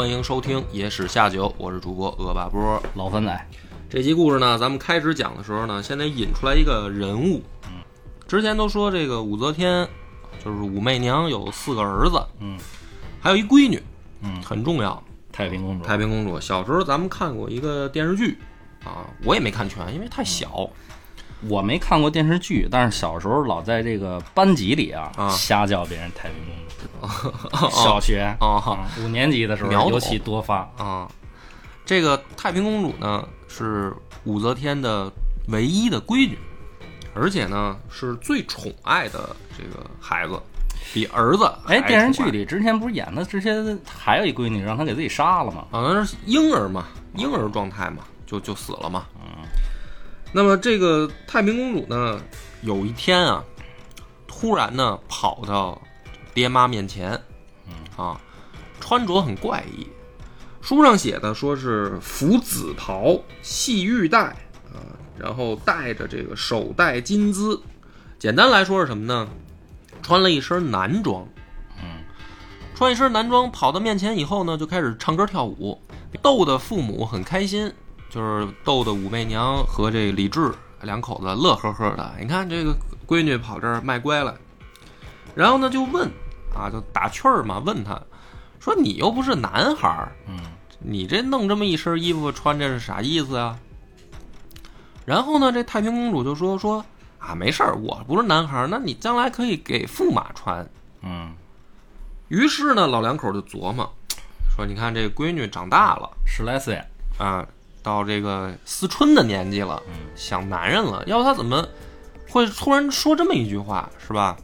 欢迎收听《野史下酒》，我是主播恶霸波。老番仔，这集故事呢，咱们开始讲的时候呢，先得引出来一个人物。嗯，之前都说这个武则天，就是武媚娘有四个儿子，嗯，还有一闺女，嗯，很重要。太平公主，太平公主，小时候咱们看过一个电视剧，啊，我也没看全，因为太小。我没看过电视剧，但是小时候老在这个班级里啊，啊瞎叫别人太平公主。小学啊啊五年级的时候尤其多发。啊，这个太平公主呢是武则天的唯一的闺女，而且呢是最宠爱的这个孩子，比儿子哎，电视剧里之前不是演的之前还有一闺女让她给自己杀了吗？好像是婴儿嘛，婴儿状态嘛，就就死了嘛。那么这个太平公主呢，有一天啊，突然呢跑到爹妈面前，啊，穿着很怪异，书上写的说是服紫袍、系玉带啊，然后戴着这个手戴金缁，简单来说是什么呢？穿了一身男装，嗯，穿一身男装跑到面前以后呢，就开始唱歌跳舞，逗得父母很开心，就是逗得武媚娘和这李治两口子乐呵呵的。你看这个闺女跑这儿卖乖了，然后呢就问啊，就打趣儿嘛，问他说：“你又不是男孩儿，嗯，你这弄这么一身衣服穿，这是啥意思啊？”然后呢，这太平公主就说：“说啊，没事儿，我不是男孩儿，那你将来可以给驸马穿。”嗯，于是呢，老两口就琢磨，说：“你看这闺女长大了十来岁，啊，到这个思春的年纪了，想男人了，要不他怎么会突然说这么一句话，是吧？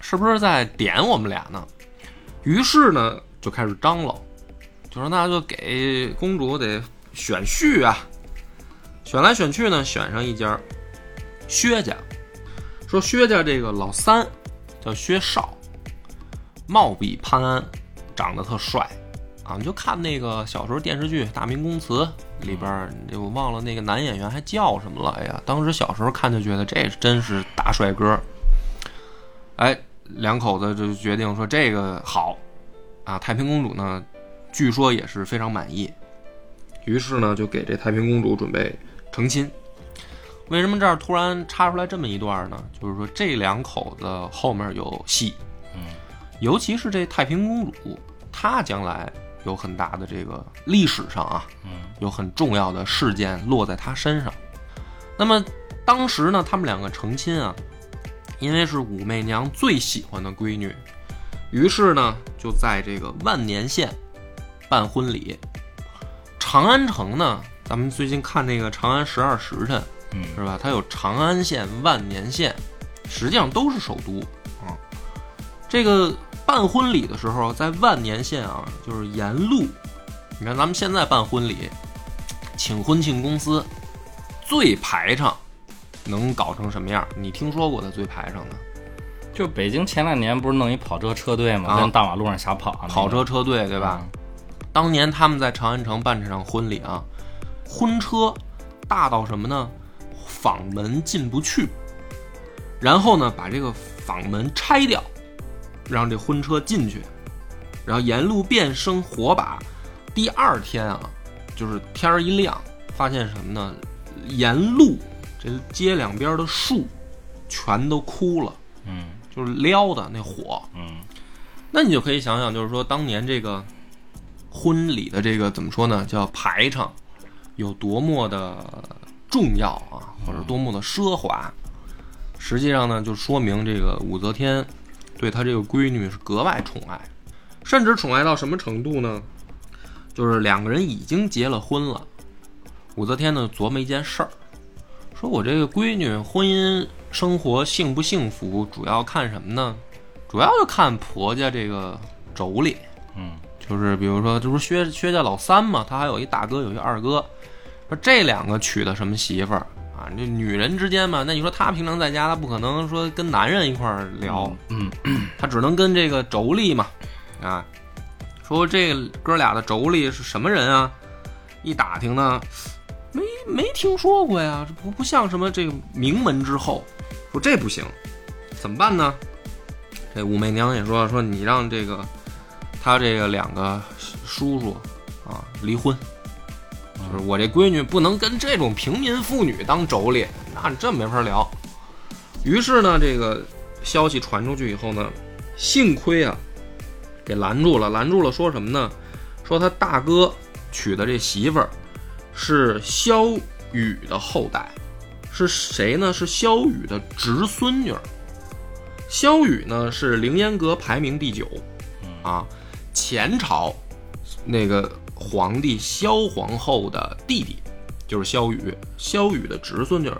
是不是在点我们俩呢？”于是呢，就开始张罗，就说那就给公主得选婿啊，选来选去呢，选上一家薛家，说薛家这个老三叫薛绍。貌比潘安，长得特帅啊！你就看那个小时候电视剧《大明宫词》里边儿，这我忘了那个男演员还叫什么了。哎呀，当时小时候看就觉得这真是大帅哥。哎，两口子就决定说这个好啊。太平公主呢，据说也是非常满意，于是呢就给这太平公主准备成亲。为什么这儿突然插出来这么一段呢？就是说这两口子后面有戏。尤其是这太平公主，她将来有很大的这个历史上啊，嗯，有很重要的事件落在他身上。那么当时呢，他们两个成亲啊，因为是武媚娘最喜欢的闺女，于是呢就在这个万年县办婚礼。长安城呢，咱们最近看那个《长安十二时辰》，嗯是吧？它有长安县、万年县，实际上都是首都啊。这个办婚礼的时候，在万年县啊，就是沿路，你看咱们现在办婚礼，请婚庆公司最排场能搞成什么样？你听说过的最排场的就北京前两年不是弄一跑车车队吗？啊跟大马路上瞎跑啊，跑车车队，对吧？当年他们在长安城办这场婚礼啊，婚车大到什么呢？坊门进不去，然后呢，把这个坊门拆掉，让这婚车进去，然后沿路遍生火把。第二天啊，就是天儿一亮，发现什么呢？沿路这街两边的树全都枯了，嗯就是撩的那火。嗯那你就可以想想，就是说当年这个婚礼的这个怎么说呢，叫排场，有多么的重要啊，或者多么的奢华。实际上呢，就说明这个武则天对他这个闺女是格外宠爱，甚至宠爱到什么程度呢？就是两个人已经结了婚了，武则天呢琢磨一件事儿，说我这个闺女婚姻生活幸不幸福，主要看什么呢？主要就看婆家这个妯娌，嗯，就是比如说，这不是薛薛家老三嘛，他还有一大哥，有一二哥，说这两个娶的什么媳妇儿啊？这女人之间嘛，那你说她平常在家，她不可能说跟男人一块儿聊，嗯，她只能跟这个妯娌嘛，啊，说这哥俩的妯娌是什么人啊？一打听呢，没没听说过呀，这不不像什么这个名门之后，说这不行，怎么办呢？这武媚娘也说说你让这个他这个两个叔叔啊离婚，就是我这闺女不能跟这种平民妇女当妯娌，那你真没法聊。于是呢，这个消息传出去以后呢，幸亏啊给拦住了，拦住了，说什么呢？说他大哥娶的这媳妇儿是萧雨的后代，是谁呢？是萧雨的侄孙女儿。萧雨呢是凌烟阁排名第九，啊，前朝那个皇帝萧皇后的弟弟，就是萧雨，萧雨的侄孙女儿。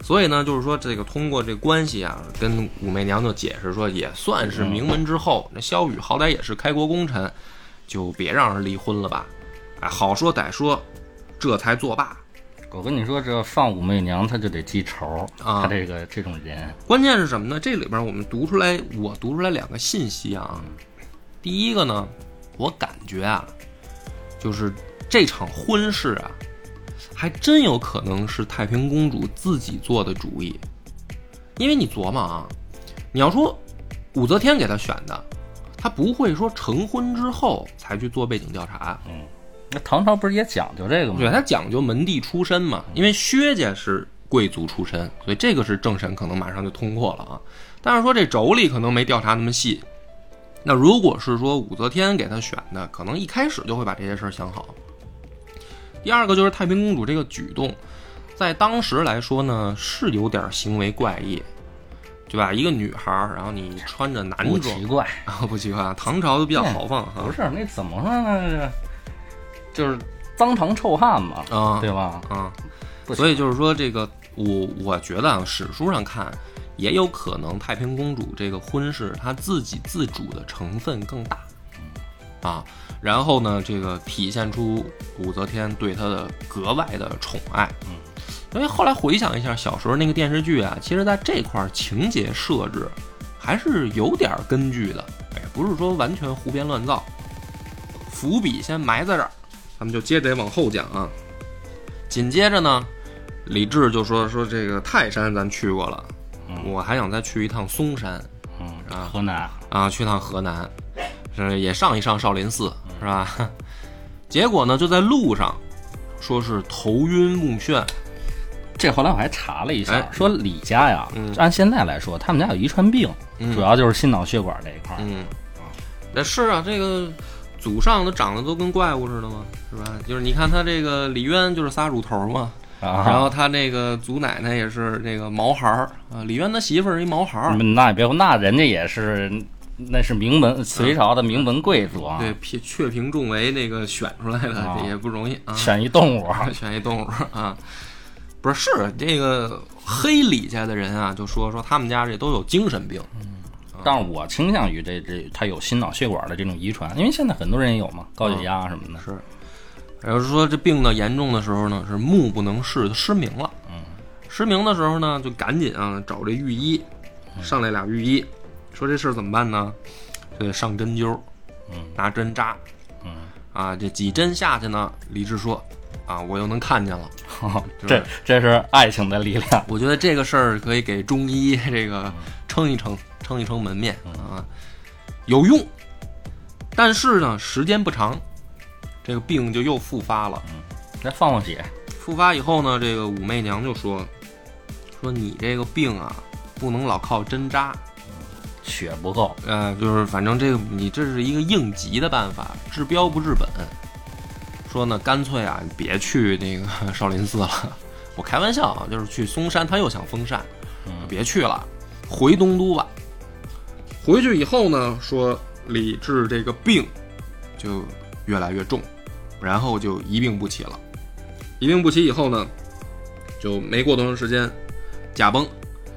所以呢，就是说这个通过这关系啊，跟武媚娘就解释说，也算是名门之后。那萧雨好歹也是开国功臣，就别让人离婚了吧。哎，好说歹说，这才作罢。我跟你说，这放武媚娘，她就得记仇啊她这个这种人，关键是什么呢？这里边我们读出来，我读出来两个信息啊。第一个呢，我感觉啊，就是这场婚事啊，还真有可能是太平公主自己做的主意。因为你琢磨啊，你要说武则天给她选的，她不会说成婚之后才去做背景调查。嗯那唐朝不是也讲究这个吗？对，他讲究门第出身嘛，因为薛家是贵族出身，所以这个是政审可能马上就通过了啊。但是说这妯娌可能没调查那么细。那如果是说武则天给他选的，可能一开始就会把这些事儿想好。第二个就是太平公主这个举动，在当时来说呢，是有点行为怪异，对吧？一个女孩儿，然后你穿着男装不装奇，怪，啊，不奇怪，唐朝就比较豪放哈不。是那怎么说呢？就是脏唐臭汉嘛，啊对吧？啊，所以就是说，这个我我觉得啊，史书上看也有可能太平公主这个婚事她自己自主的成分更大啊。然后呢，这个体现出武则天对她的格外的宠爱。嗯，因为后来回想一下小时候那个电视剧啊，其实在这块儿情节设置还是有点根据的，哎，不是说完全胡编乱造。伏笔先埋在这儿，咱们就接着往后讲啊。紧接着呢，李治就说说这个泰山咱去过了，我还想再去一趟嵩山嗯啊，河南啊，去趟河南，是也上一上少林寺是吧？结果呢，就在路上，说是头晕目眩，这后来我还查了一下，哎。说李家呀，嗯。按现在来说，他们家有遗传病，嗯。主要就是心脑血管这一块儿。嗯，那是啊，这个祖上都长得都跟怪物似的嘛，是吧？就是你看他这个李渊就是仨乳头嘛，啊，然后他那个祖奶奶也是这个毛孩儿啊，李渊他媳妇儿是一毛孩儿，嗯那也别，那人家也是，那是名门隋朝的名门贵族啊，对，平却平众围那个选出来的，也不容易啊。选一动物，选一动物啊，不是是这个黑李家的人啊，就说说他们家这都有精神病，但是我倾向于这这他有心脑血管的这种遗传，因为现在很多人也有嘛，高血压什么的。是。然后说这病呢严重的时候呢是目不能视，失明了。嗯，失明的时候呢就赶紧啊找这御医，上来俩御医，说这事儿怎么办呢？就得上针灸，嗯，拿针扎，嗯，啊这几针下去呢，李治说啊我又能看见了。这这是爱情的力量。我觉得这个事儿可以给中医这个撑一撑，撑一撑门面啊，有用。但是呢，时间不长，这个病就又复发了。再放放血，复发以后呢，这个武媚娘就说：“说你这个病啊，不能老靠针扎，血不够，呃，就是反正这个你这是一个应急的办法，治标不治本。说呢，干脆啊，你别去那个少林寺了。我开玩笑啊，就是去嵩山，他又想封禅，嗯别去了，回东都吧。回去以后呢，说李治这个病就越来越重，然后就一病不起了。一病不起以后呢，就没过多长时间，驾崩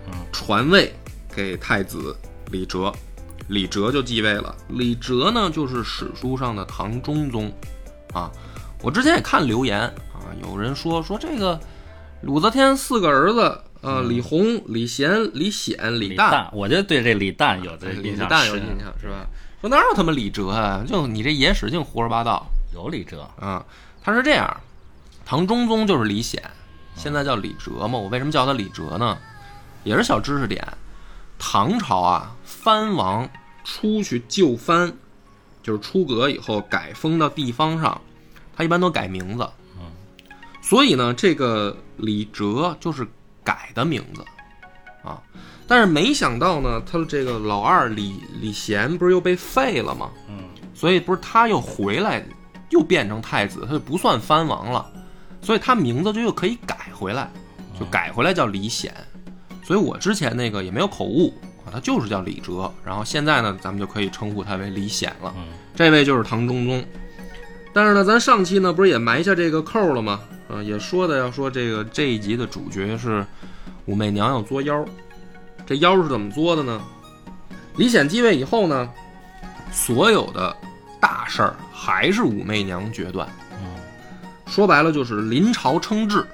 嗯，传位给太子李哲，李哲就继位了。李哲呢，就是史书上的唐中宗啊。我之前也看留言啊，有人说说这个武则天四个儿子，呃，李弘、李贤、李显、李旦，嗯我就对这李旦有这李印象李旦有印象是吧？说哪有他妈李哲啊？就你这野史净胡说八道有李哲，啊！他是这样，唐中宗就是李显，现在叫李哲嘛。我为什么叫他李哲呢？也是小知识点。唐朝啊，藩王出去就藩，就是出阁以后改封到地方上，他一般都改名字。嗯所以呢，这个李哲就是改的名字啊。但是没想到呢，他这个老二李李贤不是又被废了吗？嗯，所以不是他又回来，又变成太子，他就不算藩王了，所以他名字就又可以改回来，就改回来叫李显。所以我之前那个也没有口误啊，他就是叫李哲。然后现在呢，咱们就可以称呼他为李显了。嗯这位就是唐中宗。但是呢，咱上期呢不是也埋下这个扣了吗？嗯，也说的要说这个这一集的主角是武媚娘要作妖，这妖是怎么作的呢？李显继位以后呢，所有的大事儿还是武媚娘决断。嗯说白了就是临朝称制，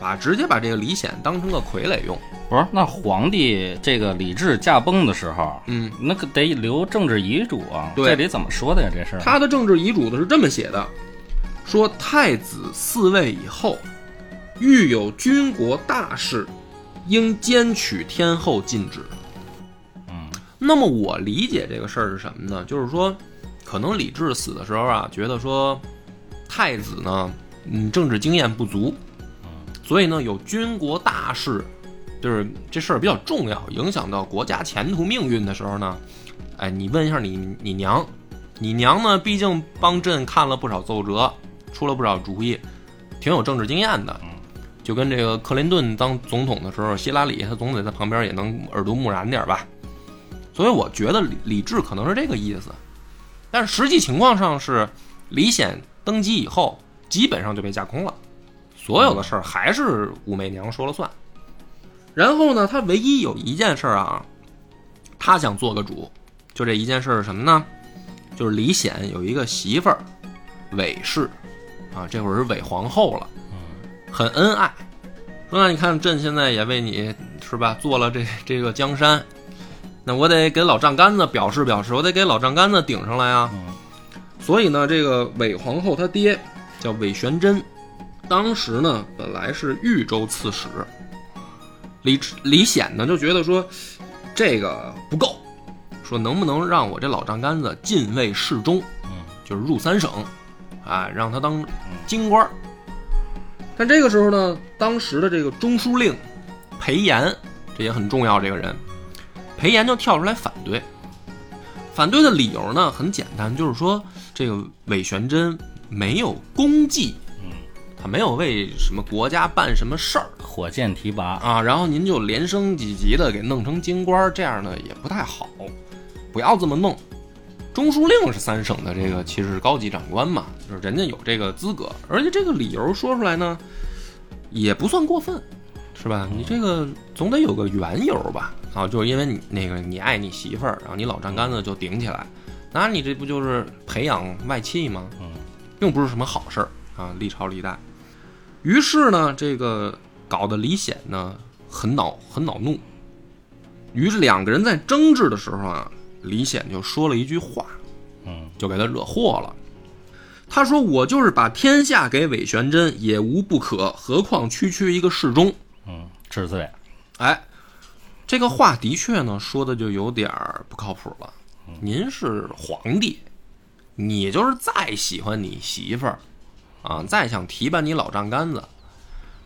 把直接把这个李显当成个傀儡用。不是，那皇帝这个李治驾崩的时候，嗯，那可得留政治遗嘱啊，对这里怎么说的呀？这事儿他的政治遗嘱的是这么写的：说太子嗣位以后，遇有军国大事，应兼取天后禁止。嗯那么我理解这个事儿是什么呢？就是说，可能李治死的时候啊，觉得说太子呢，嗯，政治经验不足，所以呢，有军国大事，就是这事儿比较重要，影响到国家前途命运的时候呢，哎，你问一下你你娘，你娘呢，毕竟帮朕看了不少奏折，出了不少主意，挺有政治经验的。就跟这个克林顿当总统的时候，希拉里他总得在旁边也能耳濡目染点儿吧。所以我觉得李李治可能是这个意思，但是实际情况上是李显登基以后，基本上就被架空了，所有的事儿还是武媚娘说了算。然后呢，他唯一有一件事儿啊，他想做个主，就这一件事是什么呢？就是李显有一个媳妇儿韦氏，啊，这会儿是韦皇后了，很恩爱。说那你看朕现在也为你是吧做了这这个江山，那我得给老丈杆子表示表示，我得给老丈杆子顶上来啊。嗯所以呢，这个韦皇后她爹叫韦玄真，当时呢本来是豫州刺史。李李显呢就觉得说这个不够，说能不能让我这老丈杆子进位侍中，嗯就是入三省，啊，让他当京官儿。但这个时候呢，当时的这个中书令裴炎，这也很重要，这个人，裴炎就跳出来反对。反对的理由呢很简单，就是说这个韦玄真没有功绩，嗯，他没有为什么国家办什么事儿火箭提拔，啊，然后您就连升几级的给弄成京官，这样呢也不太好，不要这么弄。中书令是三省的这个其实是高级长官嘛，就是人家有这个资格，而且这个理由说出来呢，也不算过分，是吧？你这个总得有个缘由吧？啊，就是因为你那个你爱你媳妇儿，然后你老丈杆子就顶起来，那你这不就是培养外戚吗？嗯，并不是什么好事儿啊，历朝历代。于是呢，这个搞得李显呢很恼很恼怒。于是两个人在争执的时候啊，李显就说了一句话，嗯就给他惹祸了。他说：“我就是把天下给韦玄真，也无不可，何况区区一个侍中。嗯，治罪，”哎，这个话的确呢说的就有点儿不靠谱了。您是皇帝，你就是再喜欢你媳妇儿，啊，再想提拔你老丈杆子，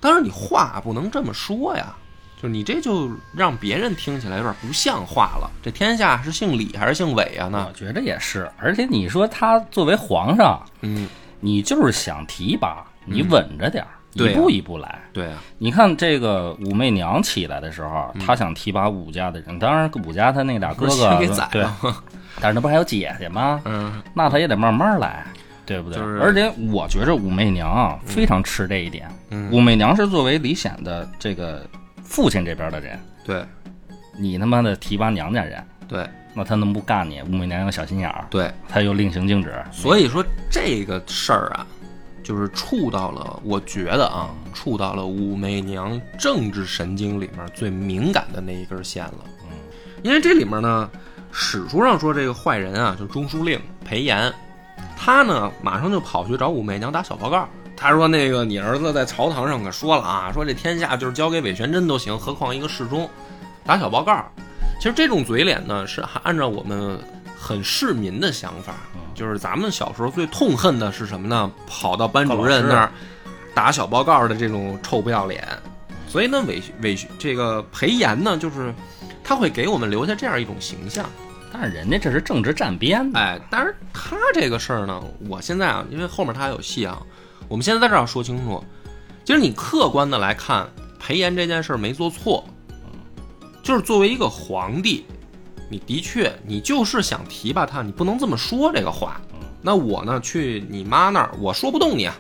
但是你话不能这么说呀。就是你这就让别人听起来有点不像话了。这天下是姓李还是姓韦啊？那我觉得也是。而且你说他作为皇上，嗯，你就是想提拔，你稳着点儿，一步一步来。对啊，你看这个武媚娘起来的时候，她想提拔武家的人，当然武家他那俩哥哥给宰对，了但是那不还有姐姐吗？嗯。那她也得慢慢来，对不对？就是。而且我觉着武媚娘啊非常吃这一点。嗯。武媚娘是作为李显的这个父亲这边的人，对。你他妈的提拔娘家人，对，那他能不干你？武媚娘有小心眼儿，对，他又令行禁止，所以说这个事儿啊，就是触到了，我觉得啊，触到了武媚娘政治神经里面最敏感的那一根线了。嗯，因为这里面呢，史书上说这个坏人啊，就是中书令裴炎，他呢马上就跑去找武媚娘打小报告。他说：“那个你儿子在朝堂上可说了啊，说这天下就是交给韦玄真都行，何况一个侍中打小报告。其实这种嘴脸呢，是还按照我们很市民的想法，就是咱们小时候最痛恨的是什么呢？跑到班主任那儿打小报告的这种臭不要脸。所以呢，韦韦这个裴炎呢，就是他会给我们留下这样一种形象。但是人家这是政治站边的，哎，但是他这个事儿呢，我现在啊，因为后面他还有戏啊。”我们现在在这儿说清楚，其实你客观的来看，裴炎这件事儿没做错，就是作为一个皇帝，你的确你就是想提拔他，你不能这么说这个话。那我呢，去你妈那儿，我说不动你啊，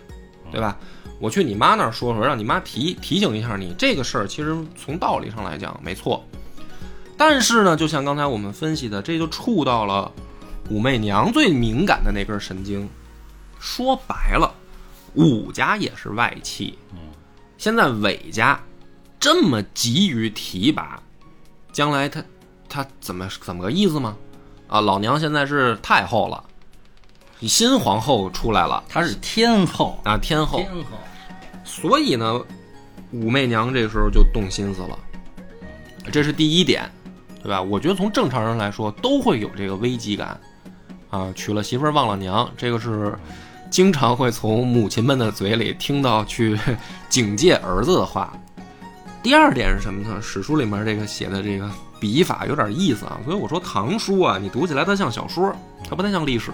对吧？我去你妈那儿说说，让你妈提提醒一下你这个事儿，其实从道理上来讲没错。但是呢，就像刚才我们分析的，这就触到了武媚娘最敏感的那根神经。说白了。武家也是外戚，现在韦家这么急于提拔，将来他他怎么怎么个意思吗？啊，老娘现在是太后了，新皇后出来了，她是天后啊，天后，天后，所以呢，武媚娘这时候就动心思了，这是第一点，对吧？我觉得从正常人来说都会有这个危机感，啊，娶了媳妇忘了娘，这个是。经常会从母亲们的嘴里听到去 警戒儿子的话。第二点是什么呢？史书里面这个写的这个笔法有点意思啊，所以我说唐书啊，你读起来它像小说，它不太像历史。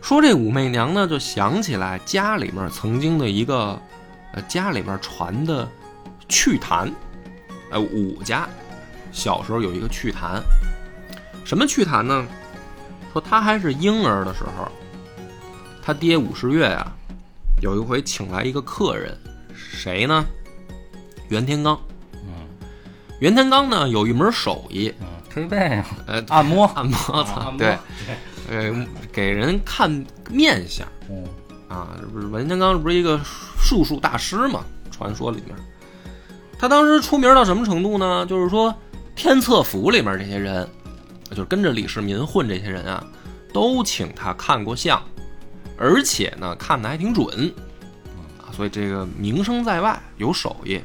说这武媚娘呢，就想起来家里面曾经的一个，呃，家里面传的趣谈，呃，武家小时候有一个趣谈，什么趣谈呢？说他还是婴儿的时候。他爹武士月呀，有一回请来一个客人，谁呢？袁天罡。嗯，袁天罡呢有一门手艺，推背，呃，按摩，按摩，操，对，呃，给人看面相。嗯，啊，不是袁天罡不是一个术数大师嘛？传说里面，他当时出名到什么程度呢？就是说，天策府里面这些人，就是跟着李世民混这些人啊，都请他看过相。而且呢，看的还挺准，啊，所以这个名声在外，有手艺。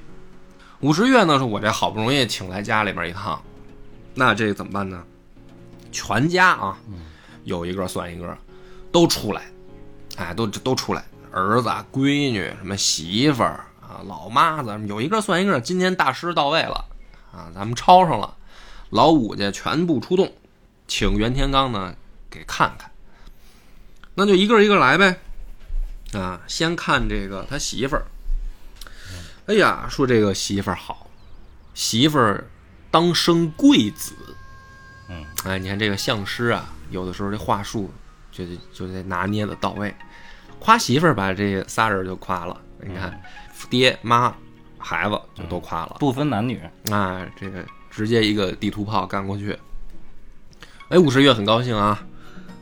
五十月呢，是我这好不容易请来家里边一趟，那这怎么办呢？全家啊，有一个算一个，都出来，哎，都都出来，儿子、闺女、什么媳妇儿啊、老妈子，有一个算一个。今天大师到位了，啊，咱们抄上了，老五家全部出动，请袁天罡呢给看看。那就一个一个来呗，啊，先看这个他媳妇儿。哎呀，说这个媳妇儿好，媳妇儿当生贵子。嗯，哎，你看这个相师啊，有的时候这话术就得就得拿捏的到位。夸媳妇儿把这仨人就夸了，你看，爹妈孩子就都夸了，不分男女啊，这个直接一个地图炮干过去。哎，五十月很高兴啊，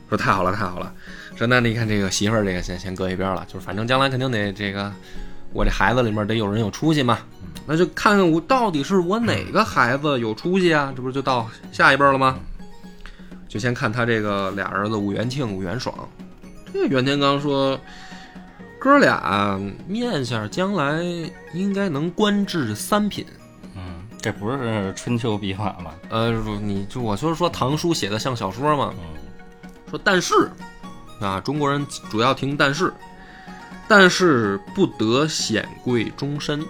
说太好了，太好了。说那你看这个媳妇儿，这个先先搁一边了，就是反正将来肯定得这个，我这孩子里面得有人有出息嘛，那就看看我到底是我哪个孩子有出息啊？这不就到下一辈了吗？就先看他这个俩儿子武元庆、武元爽。这个袁天罡说，哥俩面相将来应该能官至三品。嗯，这不是春秋笔法吗？呃，你就我就是说唐书写的像小说嘛。说但是。啊，中国人主要听但是，但是不得显贵终身，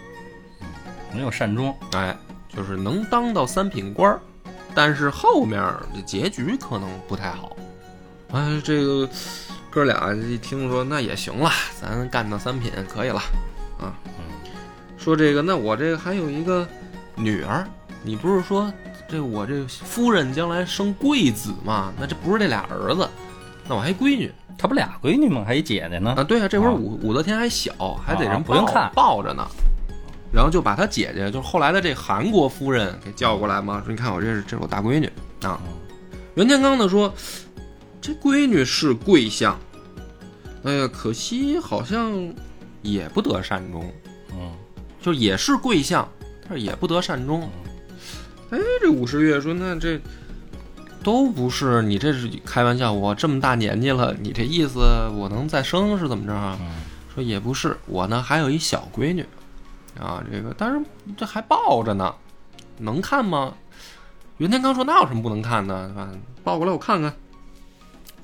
没有善终，哎，就是能当到三品官但是后面的结局可能不太好。哎，这个哥俩一听说那也行了，咱干到三品可以了，啊，说这个那我这个还有一个女儿，你不是说这我这夫人将来生贵子吗？那这不是这俩儿子，那我还闺女。他不俩闺女吗？还一姐姐呢？啊，对啊，这会儿武武则天还小，还得人不用看抱着呢。然后就把他姐姐，就是后来的这韩国夫人给叫过来嘛，说你看我这是这是我大闺女啊。袁天罡呢说：“这闺女是贵相，哎呀，可惜好像也不得善终，嗯就也是贵相，但是也不得善终。”哎，这武十月说：“那这都不是，你这是开玩笑？我这么大年纪了，你这意思我能再生是怎么着啊？”嗯说也不是，我呢还有一小闺女，啊，这个但是这还抱着呢，能看吗？袁天罡说那有什么不能看的，对吧？抱过来我看看，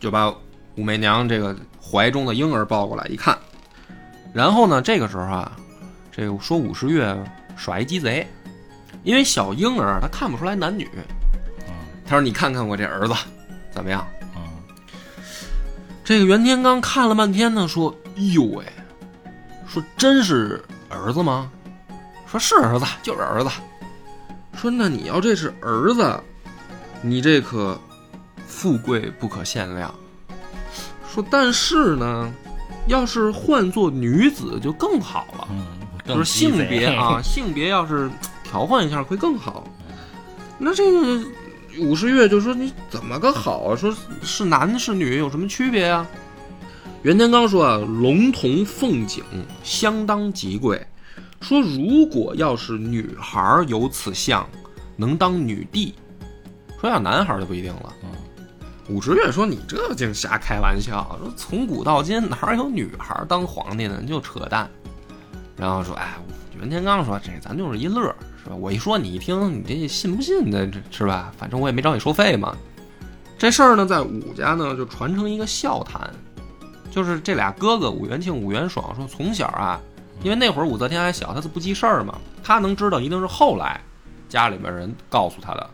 就把武媚娘这个怀中的婴儿抱过来一看，然后呢，这个时候啊，这个说武十月耍一鸡贼，因为小婴儿他看不出来男女，嗯他说你看看我这儿子怎么样？嗯这个袁天罡看了半天呢，说：“哎呦喂，说真是儿子吗？说是儿子，就是儿子。说那你要这是儿子，你这可富贵不可限量。说但是呢，要是换做女子就更好了，嗯，就是性别 啊，性别要是调换一下会更好。那这个武十月就说你怎么个好啊？说是男是女有什么区别啊？袁天罡说啊，龙童凤颈相当极贵。说如果要是女孩儿有此相，能当女帝。说要男孩儿就不一定了。嗯武十月说：“你这净瞎开玩笑！说从古到今哪有女孩儿当皇帝的？你就扯淡。”然后说：“哎，袁天罡说这咱就是一乐儿，是吧？我一说你一听，你这信不信的，这是吧？反正我也没找你收费嘛。这事儿呢，在武家呢就传成一个笑谈，就是这俩哥哥武元庆、武元爽说，从小啊，因为那会儿武则天还小，他是不记事儿嘛，他能知道一定是后来家里边人告诉他的，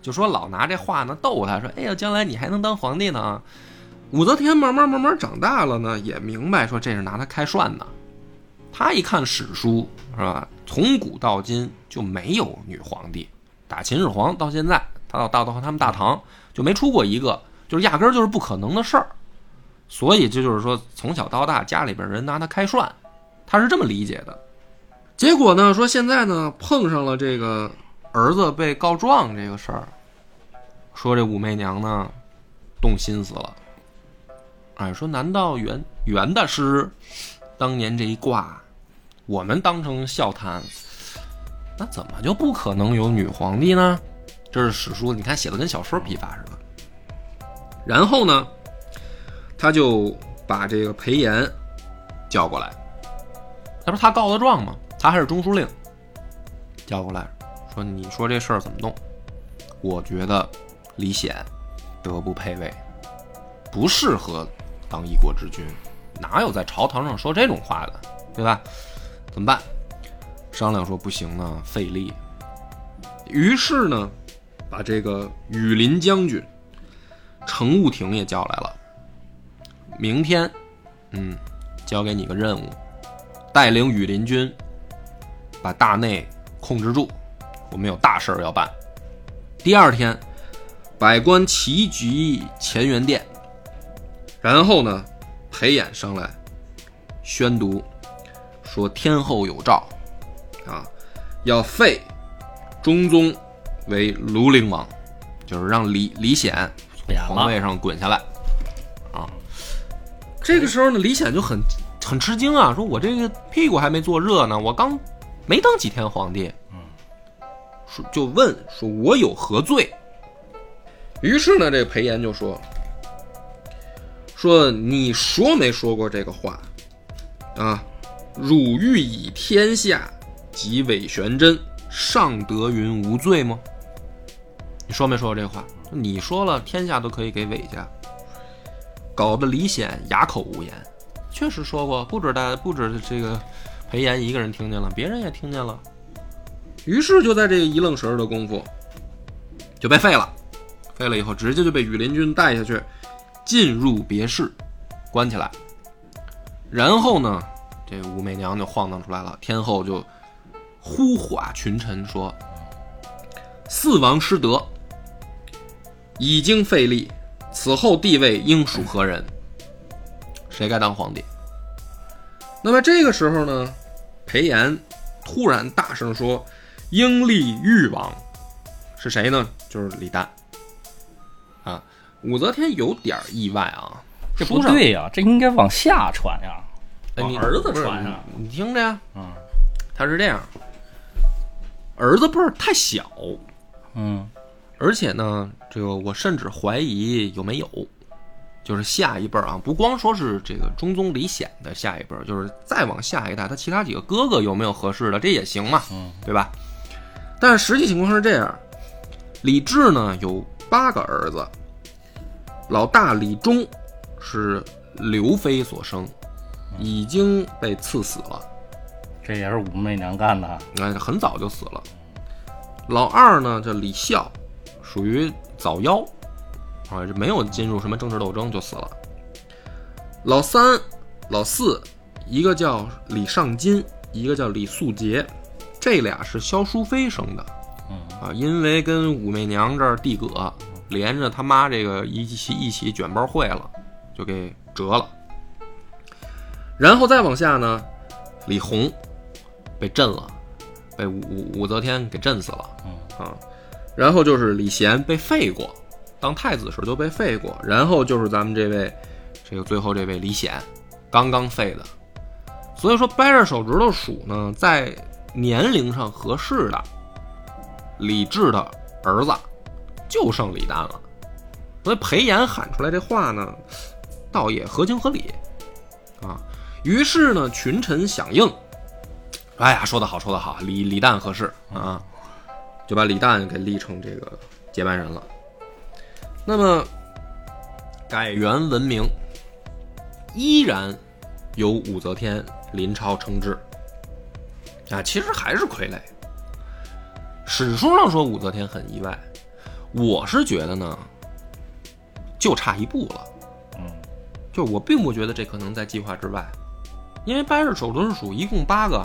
就说老拿这话呢逗他，说，哎呀，将来你还能当皇帝呢。武则天慢慢慢慢长大了呢，也明白说这是拿他开涮呢。他一看史书是吧？从古到今就没有女皇帝，打秦始皇到现在，他到大到他们大唐就没出过一个，就是压根儿就是不可能的事儿。所以这就是说，从小到大家里边人拿他开涮，他是这么理解的。结果呢，说现在呢碰上了这个儿子被告状这个事儿，说这武媚娘呢动心思了。哎，说难道袁袁大师当年这一卦，我们当成笑谈，那怎么就不可能有女皇帝呢？这是史书，你看写的跟小说批发似的。然后呢，他就把这个裴炎叫过来，那不是他告的状吗？他还是中书令，叫过来说：“你说这事儿怎么弄？我觉得李显德不配位，不适合当一国之君，哪有在朝堂上说这种话的，对吧？怎么办？商量说不行啊，费力。于是呢，把这个羽林将军程务亭也叫来了。明天，嗯，交给你个任务，带领羽林军把大内控制住，我们有大事儿要办。第二天，百官齐聚乾元殿，然后呢，裴演上来宣读，说天后有诏，啊，要废中宗为庐陵王，就是让李李显从，皇位上滚下来，啊，这个时候呢，李显就很很吃惊啊，说我这个屁股还没坐热呢，我刚没当几天皇帝，嗯，说就问说我有何罪？于是呢，这个裴炎就说说你说没说过这个话啊？汝欲以天下及韦玄真，尚得云无罪吗？你说没说过这话？你说了，天下都可以给韦家，搞得李显哑口无言。确实说过，不止大，不止这个裴炎一个人听见了，别人也听见了。于是就在这个一愣神的功夫，就被废了。废了以后，直接就被羽林军带下去，进入别室，关起来。然后呢，这武媚娘就晃荡出来了，天后就呼唤群臣说：“四王失德，已经废立，此后帝位应属何人？谁该当皇帝？”那么这个时候呢，裴炎突然大声说：“应立誉王。”是谁呢？就是李旦。啊，武则天有点意外啊，这不对呀、这应该往下传呀，你往儿子传啊。你你听着呀，嗯。他是这样，儿子辈儿太小，嗯。而且呢，这个我甚至怀疑有没有，就是下一辈儿啊，不光说是这个中宗李显的下一辈儿，就是再往下一代，他其他几个哥哥有没有合适的，这也行嘛，嗯。对吧？但是实际情况是这样，李治呢有八个儿子，老大李忠是刘妃所生，已经被赐死了。这也是武媚娘干的。哎，很早就死了。老二呢叫李孝，属于早夭，啊，这没有进入什么政治斗争就死了。老三、老四，一个叫李尚金，一个叫李素杰，这俩是萧淑妃生的，嗯啊，因为跟武媚娘这儿递葛，连着他妈这个一起一起卷包会了，就给折了。然后再往下呢，李弘被震了，被武武武则天给震死了嗯啊。然后就是李贤被废过，当太子时就被废过。然后就是咱们这位，这个最后这位李显，刚刚废的。所以说掰着手指头数呢，在年龄上合适的，李治的儿子就剩李旦了。所以裴炎喊出来这话呢，倒也合情合理啊。于是呢，群臣响应，哎呀，说得好，说得好，李李旦合适啊，就把李旦给立成这个接班人了。那么改元文明，依然由武则天林超称制啊，其实还是傀儡。史书上说武则天很意外，我是觉得呢，就差一步了。嗯就我并不觉得这可能在计划之外，因为掰着手指头数，一共八个，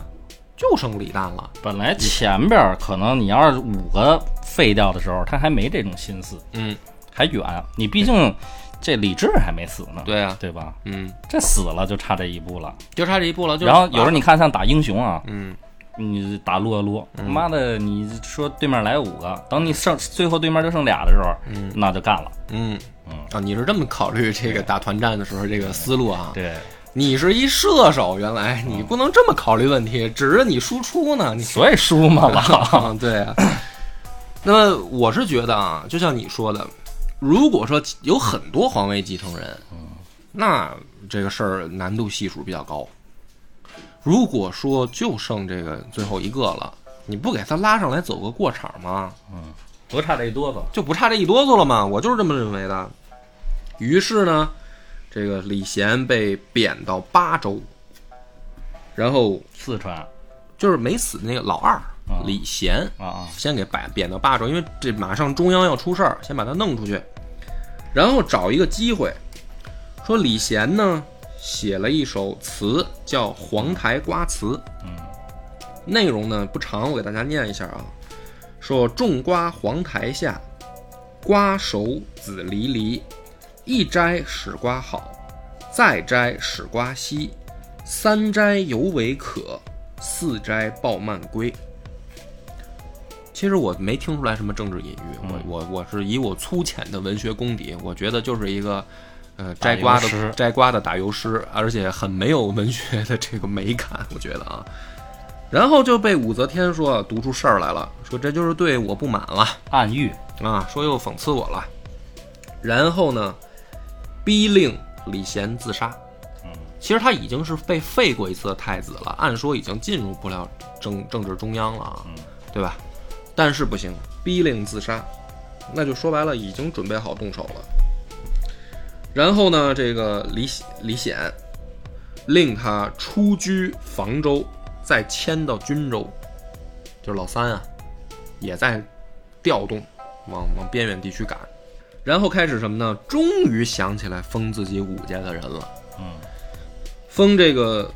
就剩李旦了。本来前边儿可能你要是五个废掉的时候，他还没这种心思，嗯，还远。你毕竟这李治还没死呢，对啊，对吧？嗯，这死了就差这一步了。就差这一步了。就然后有时候你看像打英雄啊，嗯，你打撸啊撸，妈的，你说对面来五个，等你剩最后对面就剩俩的时候，嗯那就干了。嗯嗯啊，你是这么考虑这个打团战的时候这个思路啊？对，你是一射手，原来你不能这么考虑问题，指着你输出呢，你所以输嘛了。啊，对啊。那么我是觉得啊，就像你说的，如果说有很多皇位继承人，那这个事儿难度系数比较高。如果说就剩这个最后一个了，你不给他拉上来走个过场吗？嗯，不差这一哆嗦。就不差这一哆嗦了吗？我就是这么认为的。于是呢，这个李贤被贬到巴州，然后四川。就是没死那个老二李贤，啊啊，先给贬贬到巴州，因为这马上中央要出事儿，先把他弄出去，然后找一个机会，说李贤呢写了一首词叫《黄台瓜词》，嗯，内容呢不长，我给大家念一下啊，说种瓜黄台下，瓜熟子离离，一摘使瓜好，再摘使瓜稀，三摘犹为可，四摘抱蔓归。其实我没听出来什么政治隐喻，嗯我我我是以我粗浅的文学功底，我觉得就是一个，呃，摘瓜的摘瓜的打油诗，而且很没有文学的这个美感，我觉得啊。然后就被武则天说读出事儿来了，说这就是对我不满了暗喻。啊，说又讽刺我了。然后呢，逼令李贤自杀。嗯，其实他已经是被废过一次的太子了，按说已经进入不了政政治中央了啊，嗯对吧？但是不行，逼令自杀，那就说白了，已经准备好动手了。然后呢，这个李李显令他出居房州，再迁到均州，就是老三啊，也在调动，往往边远地区赶。然后开始什么呢？终于想起来封自己武家的人了。嗯，封这个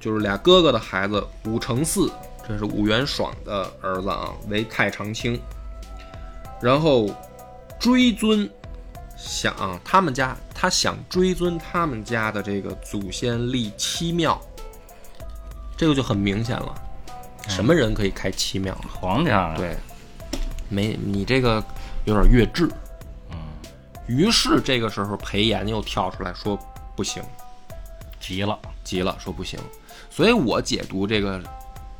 就是俩哥哥的孩子武承嗣，这是武元爽的儿子啊，为太常卿。然后追尊，想、啊、他们家，他想追尊他们家的这个祖先立七庙，这个就很明显了。什么人可以开七庙？皇家啊，对，没你这个有点越制。嗯，于是这个时候裴炎又跳出来说不行，急了，急了说不行。所以我解读这个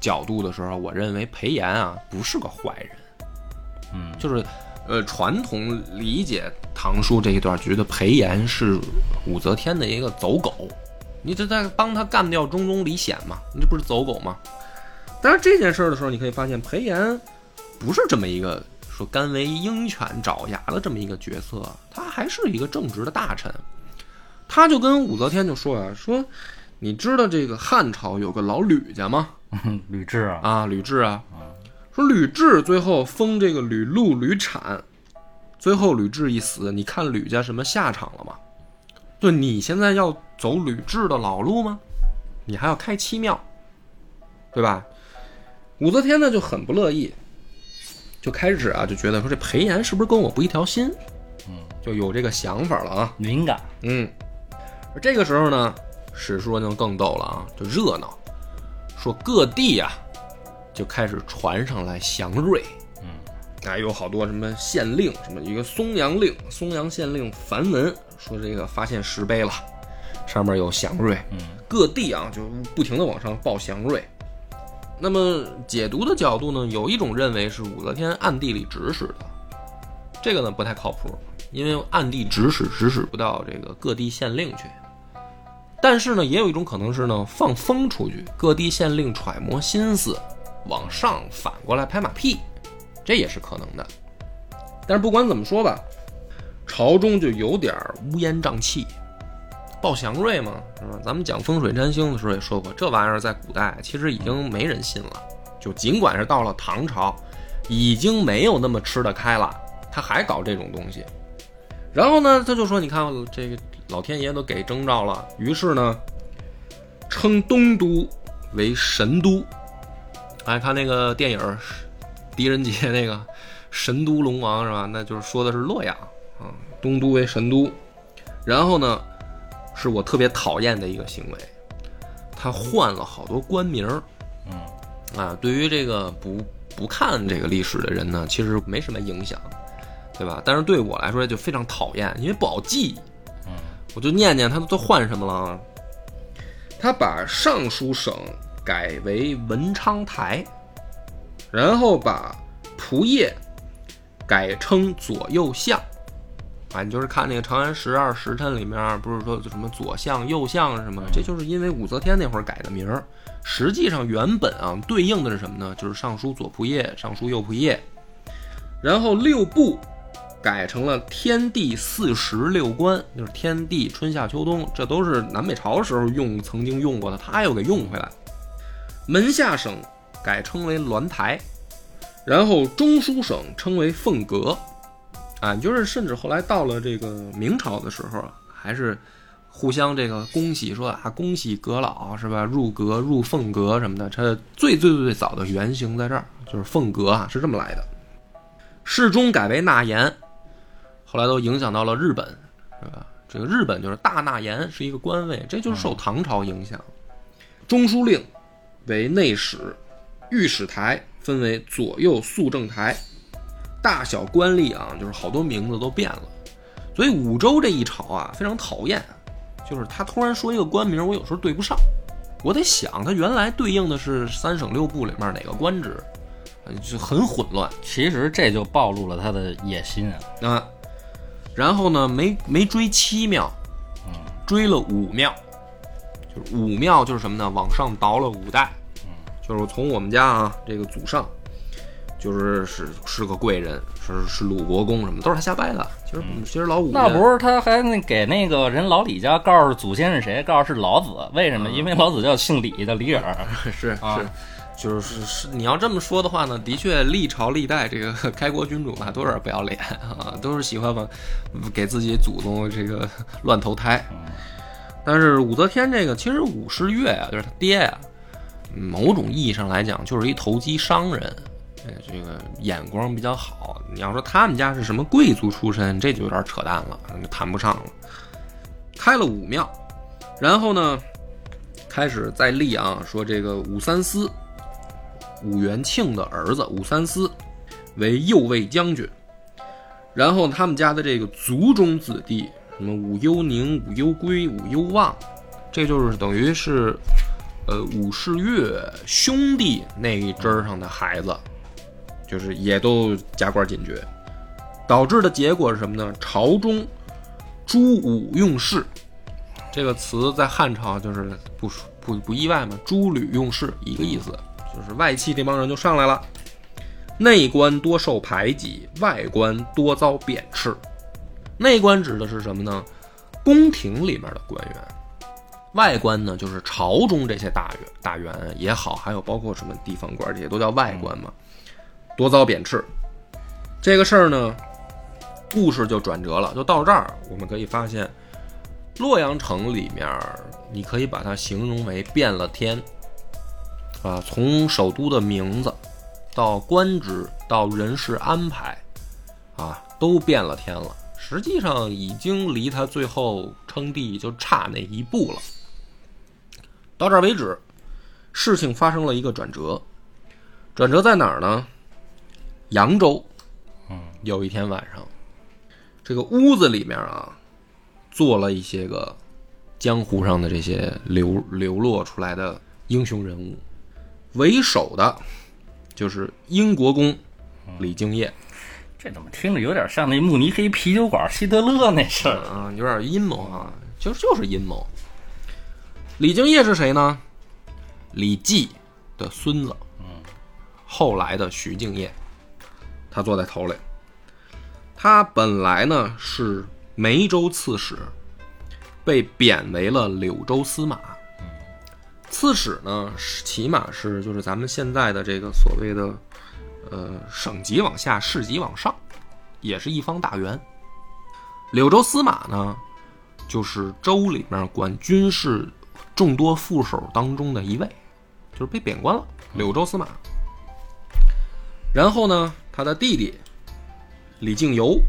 角度的时候，我认为裴炎啊不是个坏人，嗯，就是呃传统理解唐书这一段，觉得裴炎是武则天的一个走狗，你这在帮他干掉中宗李显嘛，你这不是走狗吗？但是这件事儿的时候，你可以发现裴炎不是这么一个说甘为鹰犬爪牙的这么一个角色，他还是一个正直的大臣。他就跟武则天就说啊，说你知道这个汉朝有个老吕家吗？吕雉啊，啊，吕雉啊，说吕雉最后封这个吕禄、吕产，最后吕雉一死，你看吕家什么下场了吗？就你现在要走吕雉的老路吗？你还要开七庙，对吧？武则天呢就很不乐意，就开始啊就觉得说这裴炎是不是跟我不一条心？嗯，就有这个想法了啊。敏感，嗯，而这个时候呢，史书就更逗了啊，就热闹，说各地啊就开始传上来祥瑞，嗯，啊，有好多什么县令，什么一个松阳令，松阳县令樊文说这个发现石碑了，上面有祥瑞，嗯，各地啊就不停的往上报祥瑞。那么解读的角度呢，有一种认为是武则天暗地里指使的，这个呢不太靠谱，因为暗地指使指使不到这个各地县令去。但是呢，也有一种可能是呢放风出去，各地县令揣摩心思，往上反过来拍马屁，这也是可能的。但是不管怎么说吧，朝中就有点乌烟瘴气。报祥瑞嘛，是吧？咱们讲风水占星的时候也说过，这玩意儿在古代其实已经没人信了。就尽管是到了唐朝，已经没有那么吃得开了，他还搞这种东西。然后呢，他就说：“你看这个老天爷都给征兆了。”于是呢，称东都为神都。哎，看那个电影《狄仁杰》那个神都龙王是吧？那就是说的是洛阳啊，东都为神都。然后呢？是我特别讨厌的一个行为，他换了好多官名儿，嗯，啊，对于这个不不看这个历史的人呢，其实没什么影响，对吧？但是对我来说就非常讨厌，因为不好记，嗯，我就念念他都换什么了，他把尚书省改为文昌台，然后把仆射改称左右相。啊，你就是看那个《长安十二时辰》里面，不是说什么左相、右相什么？这就是因为武则天那会儿改的名儿。实际上原本啊，对应的是什么呢？就是尚书左仆射、尚书右仆射。然后六部改成了天地四时六官，就是天地春夏秋冬，这都是南北朝时候用曾经用过的，他又给用回来。门下省改称为鸾台，然后中书省称为凤阁。啊，就是甚至后来到了这个明朝的时候啊，还是互相这个恭喜说啊，恭喜阁老是吧？入阁入凤阁什么的，它最最最早的原型在这儿，就是凤阁啊，是这么来的。世宗改为纳言，后来都影响到了日本，是吧？这个日本就是大纳言是一个官位，这就是受唐朝影响。中书令为内史，御史台分为左右肃正台。大小官吏啊，就是好多名字都变了，所以武周这一朝啊非常讨厌，就是他突然说一个官名，我有时候对不上，我得想他原来对应的是三省六部里面哪个官职，就很混乱。其实这就暴露了他的野心啊。啊，然后呢，没没追七庙，嗯，追了五庙，就是五庙就是什么呢？往上倒了五代，嗯，就是从我们家啊这个祖上。就是是是个贵人，是是鲁国公什么，都是他瞎掰的。其实、嗯、其实老五那不是他还那给那个人老李家告诉祖先是谁，告诉是老子，为什么？嗯、因为老子叫姓李的李耳。是啊、是，就是是你要这么说的话呢，的确历朝历代这个开国君主啊，都有点不要脸啊，都是喜欢往给自己祖宗这个乱投胎。嗯、但是武则天这个，其实武士月啊，就是他爹呀、啊，某种意义上来讲，就是一投机商人。这个眼光比较好。你要说他们家是什么贵族出身，这就有点扯淡了，谈不上了。开了武庙，然后呢，开始再立啊，说这个武三思，武元庆的儿子武三思为右卫将军，然后他们家的这个族中子弟，什么武攸宁、武攸归、武攸望，这就是等于是，呃，武士岳兄弟那一支上的孩子，就是也都加官进爵，导致的结果是什么呢？朝中诸武用事，这个词在汉朝就是不不不意外嘛，诸吕用事一个意思，就是外戚这帮人就上来了。内官多受排挤，外官多遭贬斥。内官指的是什么呢？宫廷里面的官员。外官呢，就是朝中这些大员大员也好，还有包括什么地方官，这些都叫外官嘛。多遭贬斥。这个事儿呢，故事就转折了。就到这儿，我们可以发现，洛阳城里面，你可以把它形容为变了天。啊，从首都的名字。到官职，到人事安排，啊，都变了天了。实际上已经离他最后称帝就差那一步了。到这儿为止，事情发生了一个转折。转折在哪儿呢？扬州。嗯，有一天晚上，这个屋子里面啊，坐了一些个江湖上的这些流流落出来的英雄人物，为首的。就是英国公李敬业，这怎么听着有点像那慕尼黑啤酒馆希特勒那事儿啊？有点阴谋啊，就就是阴谋。李敬业是谁呢？李绩的孙子，嗯，后来的徐敬业，他坐在头里。他本来呢是梅州刺史，被贬为了柳州司马。刺史呢，起码是就是咱们现在的这个所谓的，呃，省级往下，市级往上，也是一方大员。柳州司马呢，就是州里面管军事众多副手当中的一位，就是被贬官了。柳州司马。然后呢，他的弟弟李敬游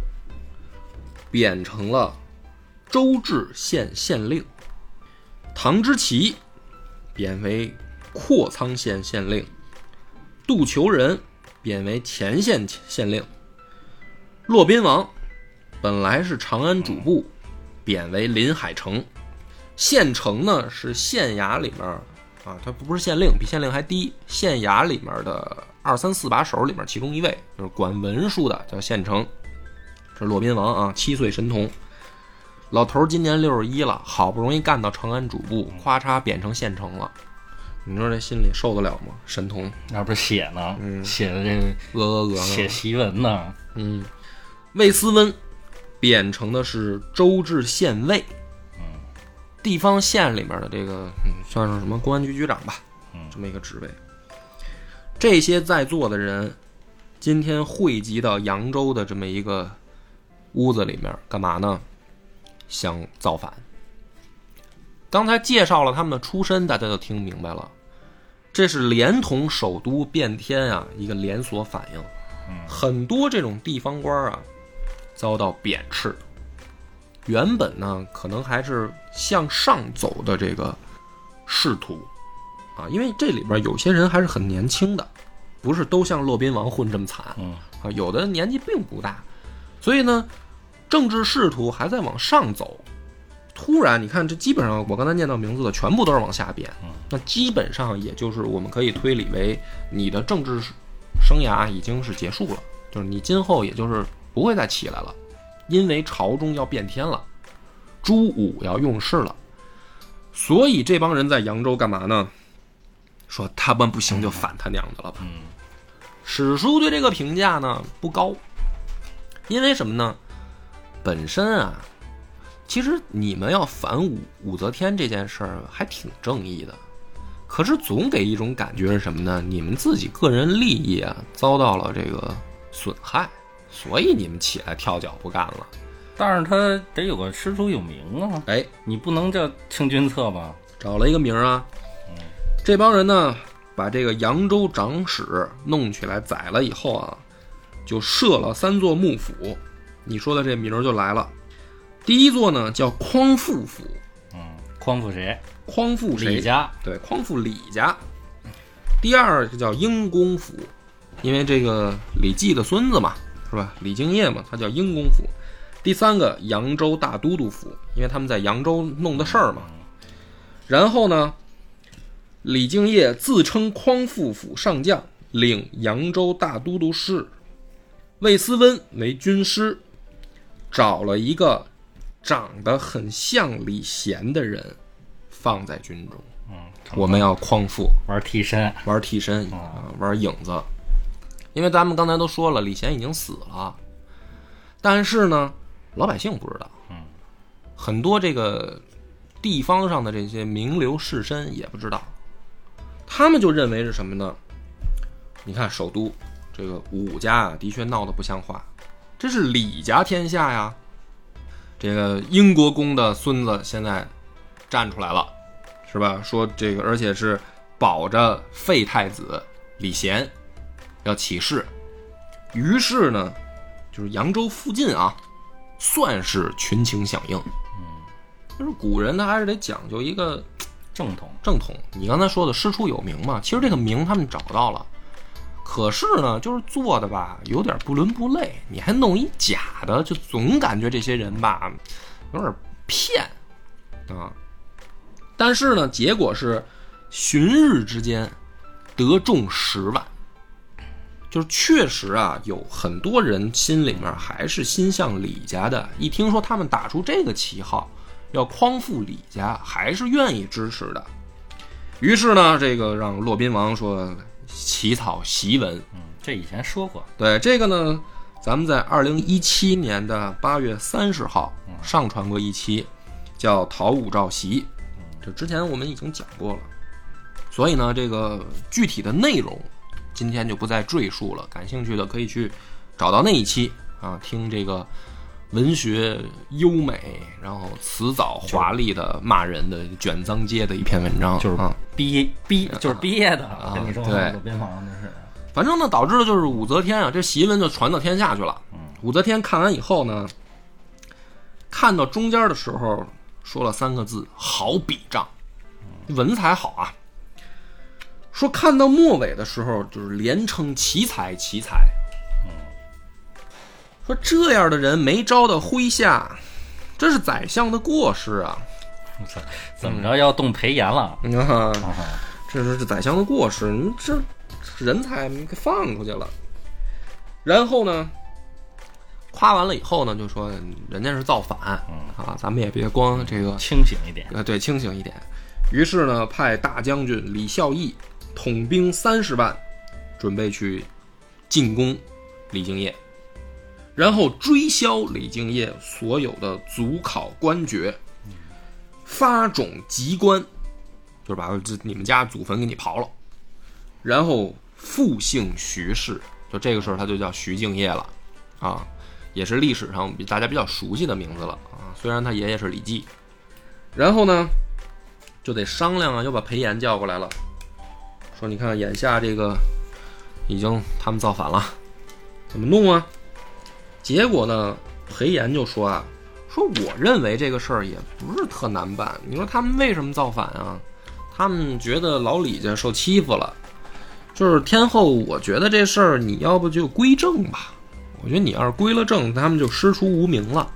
贬成了周至县县令。唐之奇。贬为阔苍县县令，杜求仁贬为前县县令。骆宾王本来是长安主簿，贬为临海城。县城呢是县衙里面啊，他不是县令，比县令还低。县衙里面的二三四把手里面其中一位，就是管文书的，叫县城。这骆宾王啊，七岁神童。老头今年六十一了，好不容易干到长安主簿，咵嚓贬成县城了，你说这心里受得了吗？神童那不是写呢，嗯写的这个鹅鹅鹅写檄文呢。嗯，魏思温贬成的是周至县尉，嗯，地方县里面的这个算是什么公安局局长吧，嗯，这么一个职位。这些在座的人今天汇集到扬州的这么一个屋子里面，干嘛呢？想造反。刚才介绍了他们的出身，大家就听明白了。这是连同首都变天啊，一个连锁反应。很多这种地方官啊，遭到贬斥。原本呢，可能还是向上走的这个仕途啊，因为这里边有些人还是很年轻的，不是都像骆宾王混这么惨。啊，有的年纪并不大，所以呢。政治仕途还在往上走，突然你看，这基本上我刚才念到名字的全部都是往下贬，那基本上也就是我们可以推理为你的政治生涯已经是结束了，就是你今后也就是不会再起来了，因为朝中要变天了，朱武要用事了，所以这帮人在扬州干嘛呢？说他们不行就反他娘的了吧？史书对这个评价呢不高，因为什么呢？本身啊，其实你们要反武武则天这件事儿还挺正义的，可是总给一种感觉是什么呢？你们自己个人利益啊遭到了这个损害，所以你们起来跳脚不干了。但是他得有个师出有名啊，哎，你不能叫清君侧吧？找了一个名啊，这帮人呢把这个扬州长史弄起来宰了以后啊，就设了三座幕府。你说的这名儿就来了，第一座呢叫匡复府，嗯，匡复谁？匡复谁？李家，对，匡复李家。第二个叫英公府，因为这个李绩的孙子嘛，是吧？李敬业嘛，他叫英公府。第三个扬州大都督府，因为他们在扬州弄的事儿嘛。然后呢，李敬业自称匡复府上将，领扬州大都督事。魏思温为军师，找了一个长得很像李贤的人放在军中。嗯，我们要匡复，玩替身，玩替身啊，玩影子。因为咱们刚才都说了，李贤已经死了，但是呢，老百姓不知道。嗯，很多这个地方上的这些名流士绅也不知道，他们就认为是什么呢？你看首都这个武家啊，的确闹得不像话，这是李家天下呀。这个英国公的孙子现在站出来了，是吧？说这个，而且是保着废太子李贤要起事，于是呢，就是扬州附近啊，算是群情响应。嗯就是古人他还是得讲究一个正统。正统。你刚才说的师出有名嘛，其实这个名他们找到了，可是呢，就是做的吧有点不伦不类，你还弄一假的，就总感觉这些人吧有点骗啊。但是呢，结果是旬日之间得中十万，就是确实啊，有很多人心里面还是心向李家的，一听说他们打出这个旗号。要匡复李家，还是愿意支持的。于是呢，这个让骆宾王说起草檄文。嗯，这以前说过。对这个呢，咱们在二零一七年的八月三十号上传过一期，叫《讨武曌檄》。这之前我们已经讲过了，所以呢，这个具体的内容今天就不再赘述了。感兴趣的可以去找到那一期啊，听这个。文学优美，然后辞藻华丽的骂人的卷脏街的一篇文章，就是啊，毕毕就是毕业的，啊跟你说边防那是，反正呢，导致的就是武则天啊，这檄文就传到天下去了。武则天看完以后呢，看到中间的时候说了三个字：好笔仗，文采好啊。说看到末尾的时候，就是连称奇才，奇才。说这样的人没招到麾下，这是宰相的过失啊！怎么着要动裴炎了？你看，啊这是这宰相的过失，你这人才给放出去了。然后呢，夸完了以后呢，就说人家是造反啊，咱们也别光这个清醒一点。啊，对，清醒一点。于是呢，派大将军李孝义统兵三十万，准备去进攻李敬业，然后追销李敬业所有的祖考官爵，发种籍官，就是把这你们家祖坟给你刨了，然后复姓徐氏，就这个时候他就叫徐敬业了，啊，也是历史上比大家比较熟悉的名字了啊，虽然他爷爷是李绩。然后呢，就得商量啊，又把裴炎叫过来了，说你看眼下这个已经他们造反了，怎么弄啊？结果呢，裴炎就说啊，说我认为这个事儿也不是特难办。你说他们为什么造反啊？他们觉得老李家受欺负了，就是天后，我觉得这事儿你要不就归正吧。我觉得你要是归了正，他们就师出无名了，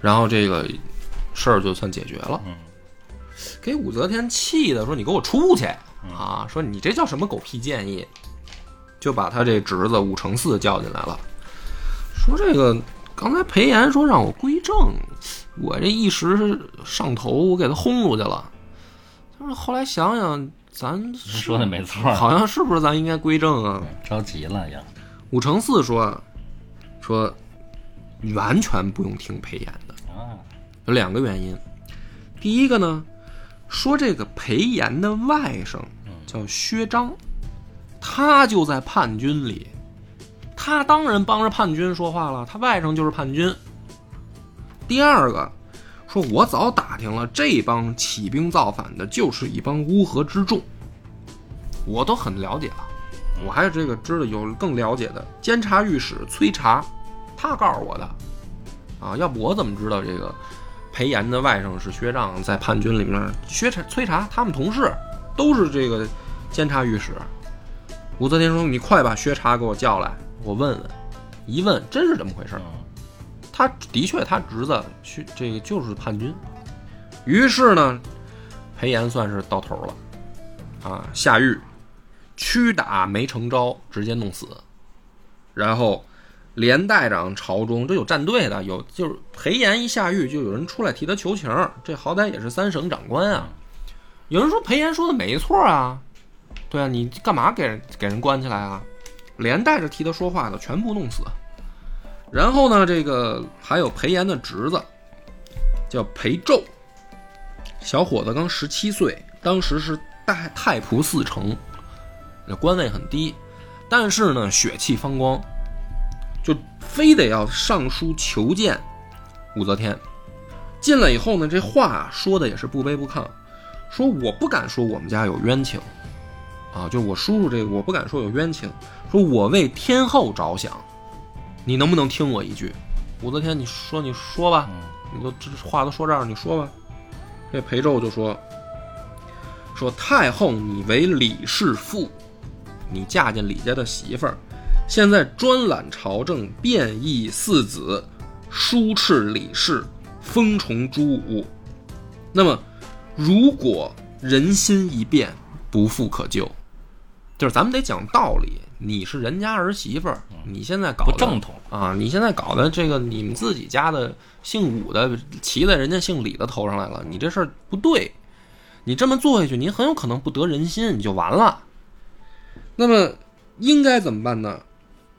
然后这个事儿就算解决了。嗯给武则天气的说：“你给我出去啊！说你这叫什么狗屁建议？”就把他这侄子武承嗣叫进来了，说：“这个刚才裴炎说让我归正，我这一时上头，我给他轰出去了。但是后来想想，咱说的没错，好像是不是咱应该归正啊？”着急了呀。武承嗣说：“说完全不用听裴炎的。”啊，有两个原因。第一个呢，说这个裴炎的外甥叫薛章，他就在叛军里，他当然帮着叛军说话了，他外甥就是叛军。第二个，说我早打听了，这帮起兵造反的，就是一帮乌合之众，我都很了解了。我还有这个知道有更了解的监察御史崔查，他告诉我的，啊，要不我怎么知道这个裴炎的外甥是薛丈，在叛军里面，薛查、崔查他们同事都是这个监察御史。武则天说：“你快把薛查给我叫来，我问问。”一问，真是这么回事他的确，他侄子去这个就是叛军。于是呢，裴炎算是到头了，啊，下狱，屈打没成招，直接弄死。然后连带着朝中，这有站队的，有就是裴炎一下狱，就有人出来替他求情，这好歹也是三省长官啊。有人说裴炎说的没错啊，对啊，你干嘛给人给人关起来啊？连带着替他说话的全部弄死。然后呢，这个还有裴炎的侄子，叫裴胄，小伙子刚十七岁，当时是太太仆四丞，官位很低，但是呢血气方刚，就非得要上书求见武则天。进来以后呢，这话说的也是不卑不亢，说我不敢说我们家有冤情，啊，就我叔叔这个我不敢说有冤情，说我为天后着想。你能不能听我一句？武则天，你说你说吧，你都这话都说这儿，你说吧。这裴胄就说：“说太后，你为李氏妇，你嫁进李家的媳妇儿，现在专揽朝政，变异四子，疏斥李氏，封崇朱武。那么，如果人心一变，不复可救，就是咱们得讲道理。你是人家儿媳妇儿，你现在搞不正统啊！你现在搞的这个，你们自己家的姓武的骑在人家姓李的头上来了，你这事儿不对。你这么做下去，你很有可能不得人心，你就完了。那么应该怎么办呢？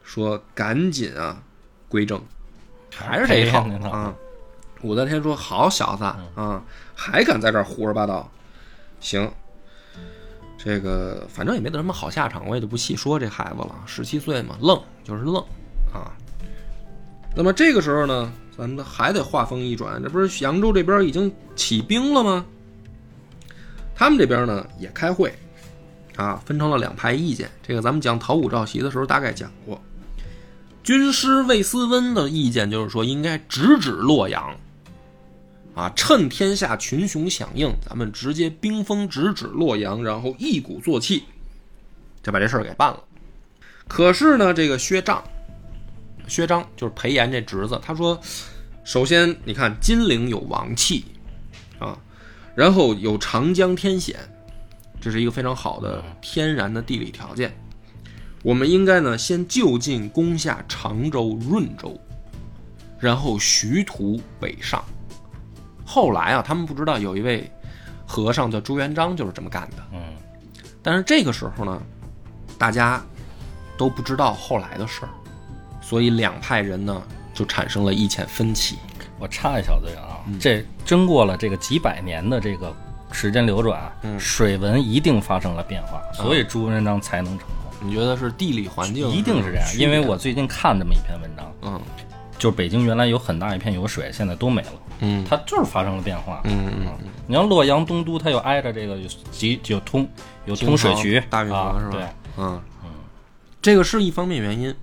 说赶紧啊，归正，还是这一套啊。武则天说：“好小子啊，还敢在这儿胡说八道？行，这个反正也没得什么好下场，我也就不细说这孩子了。十七岁嘛，愣就是愣啊。那么这个时候呢，咱们还得话锋一转，这不是扬州这边已经起兵了吗？他们这边呢也开会，啊，分成了两派意见。这个咱们讲讨武召檄的时候大概讲过。军师魏思温的意见就是说，应该直指洛阳，啊，趁天下群雄响应，咱们直接兵锋直指洛阳，然后一鼓作气，就把这事儿给办了。可是呢，这个薛丈，薛章就是裴炎这侄子，他说，首先你看金陵有王气，啊，然后有长江天险，这是一个非常好的天然的地理条件。我们应该呢，先就近攻下常州、润州，然后徐图北上。后来啊，他们不知道有一位和尚叫朱元璋，就是这么干的。嗯，但是这个时候呢，大家都不知道后来的事儿，所以两派人呢就产生了意见分歧。我插一小嘴啊，嗯。这经过了这个几百年的这个时间流转，嗯。水文一定发生了变化，所以朱元璋才能成功，你觉得是地理环境一定是这样。因为我最近看这么一篇文章，嗯。就是北京原来有很大一片有水，现在都没了，嗯。它就是发生了变化。嗯嗯啊，你像洛阳东都，它又挨着这个有集有通有通水渠大运河啊是吧？对，嗯。这个是一方面原因，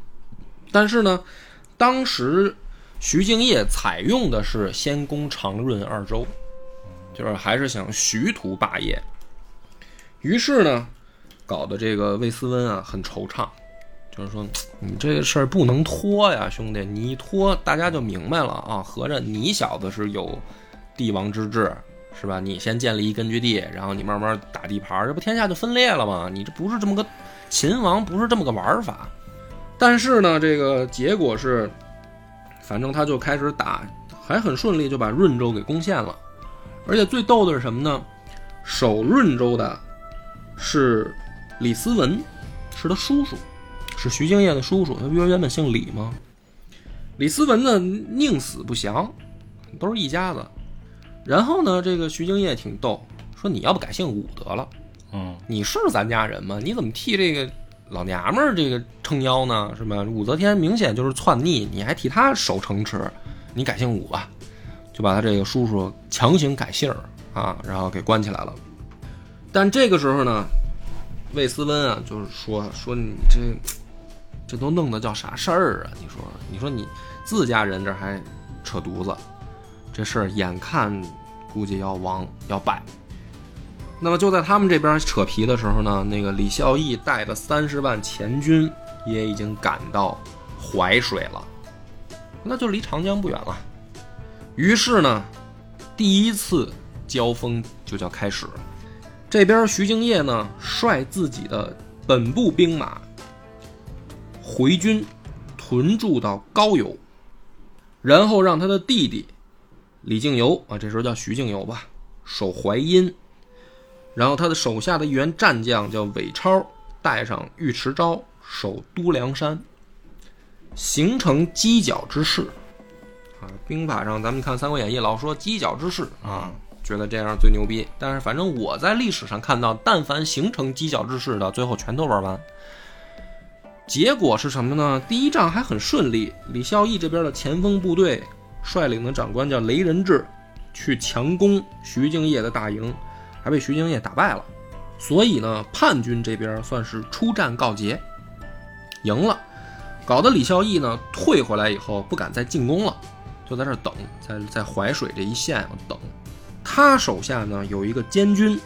但是呢，当时徐敬业采用的是先攻长润二州，就是还是想徐图霸业。于是呢，搞得这个魏思温啊很惆怅，就是说 你这个事儿不能拖呀，兄弟，你一拖大家就明白了啊，合着你小子是有帝王之志。是吧？你先建立一根据地，然后你慢慢打地盘，这不天下就分裂了吗？你这不是这么个秦王，不是这么个玩法。但是呢，这个结果是，反正他就开始打，还很顺利，就把润州给攻陷了。而且最逗的是什么呢？守润州的是李思文，是他叔叔，是徐敬业的叔叔。他不是原本姓李吗？李思文呢，宁死不降，都是一家子。然后呢，这个徐敬业挺逗，说你要不改姓武得了，嗯，你是咱家人吗？你怎么替这个老娘们儿这个撑腰呢？是吧？武则天明显就是篡逆，你还替他守城池，你改姓武吧，就把他这个叔叔强行改姓儿啊，然后给关起来了。但这个时候呢，魏思温啊，就是说说你这这都弄的叫啥事儿啊？你说你说你自家人这还扯犊子，这事儿眼看估计要亡要败。那么就在他们这边扯皮的时候呢，那个李孝义带的三十万前军也已经赶到淮水了，那就离长江不远了。于是呢，第一次交锋就叫开始。这边徐敬业呢，率自己的本部兵马回军屯驻到高邮，然后让他的弟弟李敬游啊，这时候叫徐敬游吧，守淮阴。然后他的手下的一员战将叫韦超，带上尉迟昭守都梁山，形成犄角之势。啊，兵法上咱们看《三国演义》老说犄角之势啊，觉得这样最牛逼。但是反正我在历史上看到，但凡形成犄角之势的，最后全都玩完。结果是什么呢？第一仗还很顺利，李孝义这边的前锋部队率领的长官叫雷仁志，去强攻徐敬业的大营。还被徐敬业打败了，所以呢，叛军这边算是出战告捷，赢了，搞得李孝义呢退回来以后不敢再进攻了，就在这等，在在淮水这一线啊等。他手下呢有一个监军，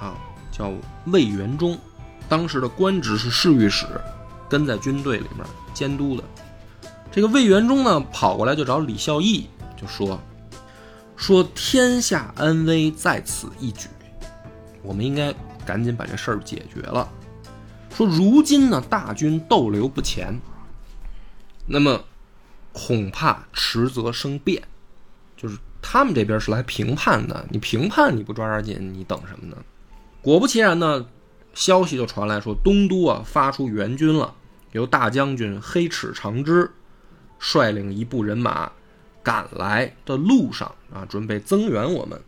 啊，叫魏元忠，当时的官职是侍御史，跟在军队里面监督的。这个魏元忠呢跑过来就找李孝义，就说说天下安危在此一举。我们应该赶紧把这事儿解决了。说如今呢，大军逗留不前，那么恐怕迟则生变。就是他们这边是来评判的，你评判你不抓抓紧，你等什么呢？果不其然呢，消息就传来说东都啊发出援军了，由大将军黑齿长之率领一部人马赶来的路上啊，准备增援我们。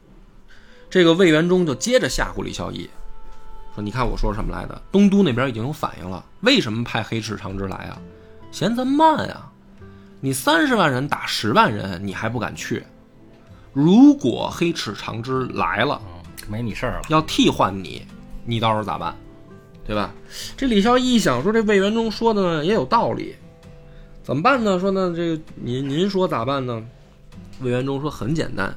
这个魏元忠就接着吓唬李孝义，说：“你看我说什么来的？东都那边已经有反应了，为什么派黑齿长之来啊？嫌咱慢啊？你三十万人打十万人，你还不敢去？如果黑齿长之来了，没你事儿了，要替换你，你到时候咋办？对吧？这李孝一想，说这魏元忠说的呢也有道理，怎么办呢？说呢，这个您您说咋办呢？魏元忠说很简单。”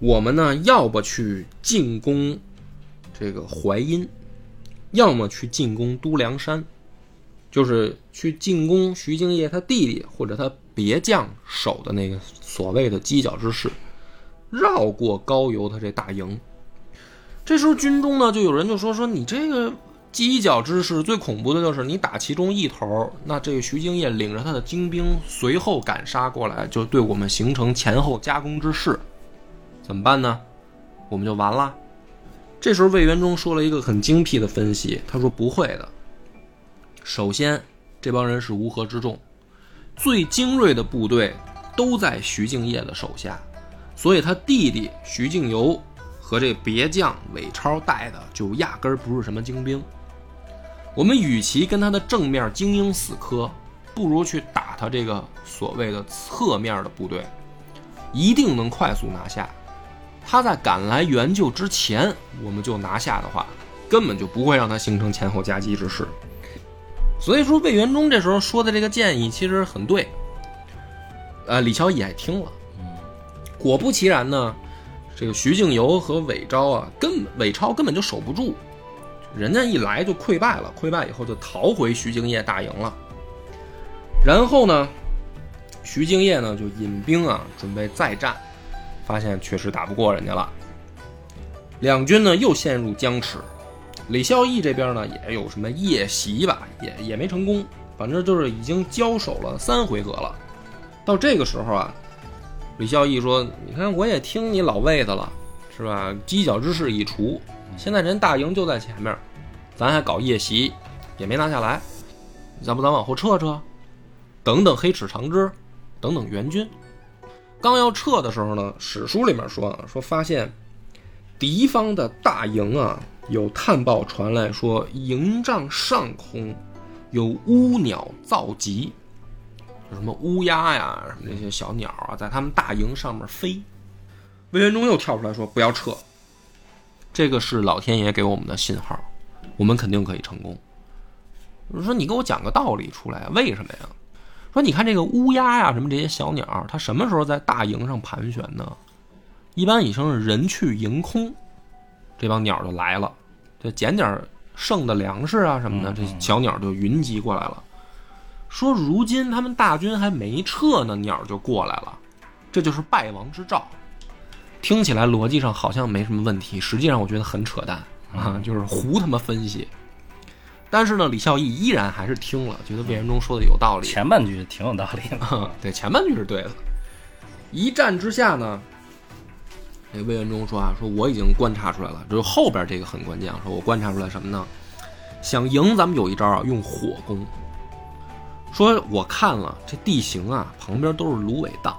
我们呢，要不去进攻这个淮阴，要么去进攻都梁山，就是去进攻徐敬业他弟弟或者他别将守的那个所谓的犄角之势，绕过高邮他这大营。这时候军中呢，就有人就说说你这个犄角之势最恐怖的就是你打其中一头，那这个徐敬业领着他的精兵随后赶杀过来，就对我们形成前后夹攻之势。怎么办呢？我们就完了。这时候魏元忠说了一个很精辟的分析，他说不会的。首先，这帮人是乌合之众，最精锐的部队都在徐敬业的手下，所以他弟弟徐敬游和这别将韦超带的就压根儿不是什么精兵。我们与其跟他的正面精英死磕，不如去打他这个所谓的侧面的部队，一定能快速拿下。他在赶来援救之前，我们就拿下的话，根本就不会让他形成前后夹击之势。所以说，魏元忠这时候说的这个建议其实很对。呃，李乔也听了。果不其然呢，这个徐敬游和韦昭啊，根韦超根本就守不住，人家一来就溃败了，溃败以后就逃回徐敬业大营了。然后呢，徐敬业呢就引兵啊，准备再战。发现确实打不过人家了，两军呢又陷入僵持。李孝义这边呢也有什么夜袭吧，也也没成功。反正就是已经交手了三回合了。到这个时候啊，李孝义说：“你看我也听你老魏的了，是吧？犄角之势已除，现在人大营就在前面，咱还搞夜袭，也没拿下来。要不咱往后撤撤，等等黑齿长枝，等等援军。”刚要撤的时候呢，史书里面说，说发现敌方的大营啊，有探报传来说，营帐上空有乌鸟造集，就什么乌鸦呀，什么那些小鸟啊，在他们大营上面飞。魏元忠又跳出来说：“不要撤，这个是老天爷给我们的信号，我们肯定可以成功。”我说：“你给我讲个道理出来，为什么呀？”说，你看这个乌鸦呀，什么这些小鸟，它什么时候在大营上盘旋呢？一般已经是人去营空，这帮鸟就来了，就捡点剩的粮食啊什么的，这小鸟就云集过来了。说如今他们大军还没撤呢，鸟就过来了，这就是败亡之兆。听起来逻辑上好像没什么问题，实际上我觉得很扯淡啊，就是胡他妈分析。但是呢，李孝义依然还是听了，觉得魏仁忠说的有道理。前半句挺有道理的，对，前半句是对的。一战之下呢，这魏仁忠说啊，说我已经观察出来了，就是后边这个很关键，说我观察出来什么呢？想赢咱们有一招啊，用火攻。说我看了这地形啊，旁边都是芦苇荡，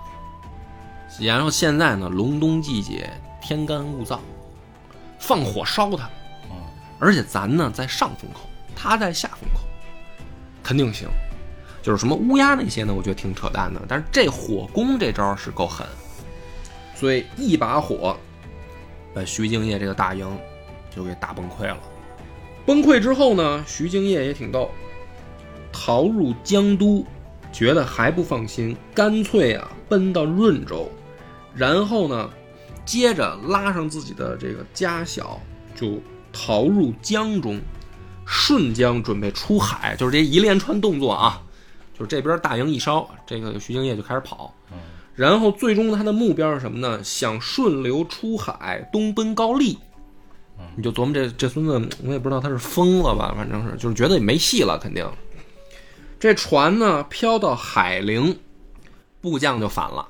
然后现在呢，隆冬季节，天干物燥，放火烧它。而且咱呢在上风口，他在下风口，肯定行。就是什么乌鸦那些呢，我觉得挺扯淡的。但是这火攻这招是够狠，所以一把火把徐敬业这个大营就给打崩溃了。崩溃之后呢，徐敬业也挺逗，逃入江都，觉得还不放心，干脆啊奔到润州，然后呢，接着拉上自己的这个家小，就逃入江中，顺江准备出海，就是这一连串动作啊。就是这边大营一烧，这个徐敬业就开始跑，然后最终他的目标是什么呢？想顺流出海，东奔高丽。你就琢磨这这孙子，我也不知道他是疯了吧，反正是就是觉得也没戏了，肯定。这船呢飘到海陵，部将就反了，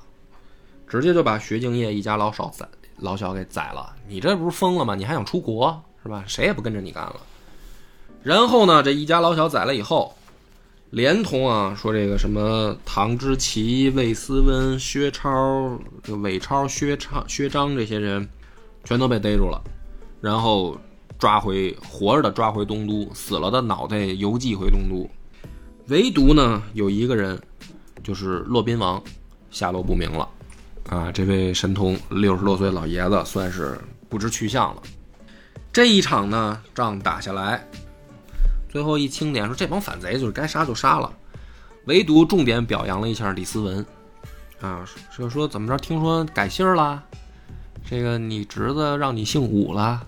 直接就把徐敬业一家老少宰老小给宰了。你这不是疯了吗？你还想出国是吧？谁也不跟着你干了。然后呢，这一家老小宰了以后。连同啊，说这个什么唐之奇、魏思温、薛超、这韦超、薛超、薛章这些人，全都被逮住了，然后抓回活着的抓回东都，死了的脑袋邮寄回东都。唯独呢，有一个人，就是骆宾王，下落不明了。啊，这位神童六十多岁老爷子算是不知去向了。这一场呢，仗打下来。最后一清点说，这帮反贼就是该杀就杀了，唯独重点表扬了一下李思文，啊，就说怎么着？听说改姓了，这个你侄子让你姓武了。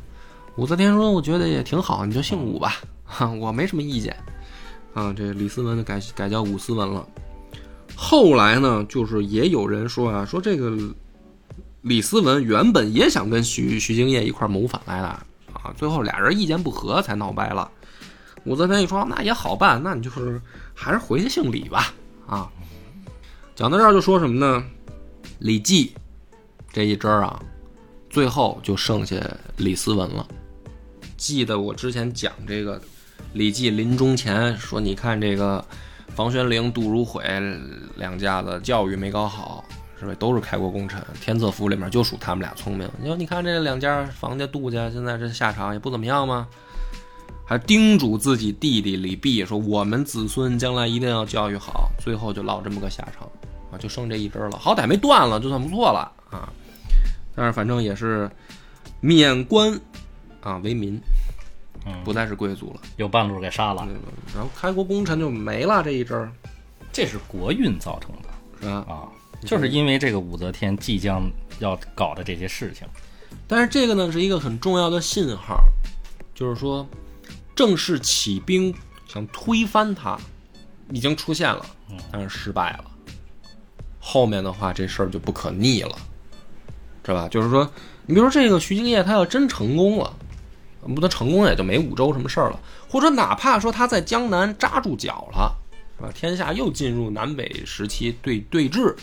武则天说，我觉得也挺好，你就姓武吧，哈，我没什么意见。啊，这李思文改改叫武思文了。后来呢，就是也有人说啊，说这个李思文原本也想跟徐徐敬业一块谋反来的，啊，最后俩人意见不合才闹掰了。武则天一说，那也好办，那你就是还是回去姓李吧。啊，讲到这儿就说什么呢？李绩这一支啊，最后就剩下李思文了。记得我之前讲这个，李绩临终前说：“你看这个房玄龄、杜如晦两家子教育没搞好，是吧？都是开国功臣，天策府里面就属他们俩聪明。你说，你看这两家房家、杜家现在这下场也不怎么样吗？”还叮嘱自己弟弟李泌说：“我们子孙将来一定要教育好。”最后就落这么个下场，啊，就剩这一根了。好歹没断了，就算不错了啊。但是反正也是免官啊为民，不再是贵族了，有半路给杀了。然后开国功臣就没了这一支，这是国运造成的，是吧？啊，就是因为这个武则天即将要搞的这些事情。但是这个呢，是一个很重要的信号，就是说。正式起兵想推翻他，已经出现了，但是失败了。后面的话，这事儿就不可逆了，知道吧？就是说，你比如说这个徐敬业，他要真成功了，不，他成功也就没五州什么事儿了。或者哪怕说他在江南扎住脚了，是吧？天下又进入南北时期对对峙，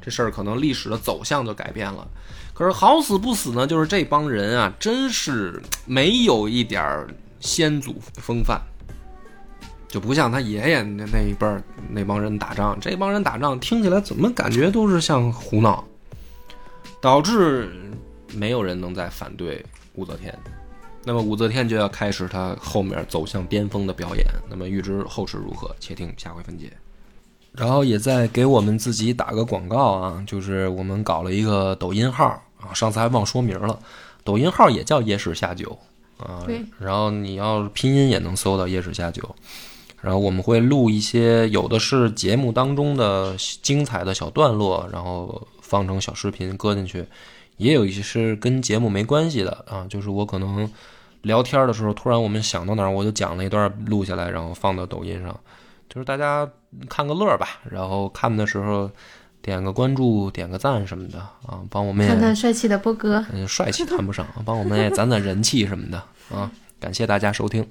这事儿可能历史的走向就改变了。可是好死不死呢，就是这帮人啊，真是没有一点。先祖风范，就不像他爷爷那那一辈儿那帮人打仗，这帮人打仗听起来怎么感觉都是像胡闹，导致没有人能再反对武则天。那么武则天就要开始她后面走向巅峰的表演。那么预知后事如何，且听下回分解。然后也在给我们自己打个广告啊，就是我们搞了一个抖音号啊，上次还忘说名了，抖音号也叫野史下酒。啊，然后你要拼音也能搜到夜史下酒，然后我们会录一些，有的是节目当中的精彩的小段落，然后放成小视频搁进去，也有一些是跟节目没关系的啊，就是我可能聊天的时候突然我们想到哪儿，我就讲了一段录下来，然后放到抖音上，就是大家看个乐儿吧，然后看的时候点个关注、点个赞什么的啊，帮我们也看看帅气的波哥，嗯帅气谈不上，帮我们也攒攒人气什么的啊，感谢大家收听。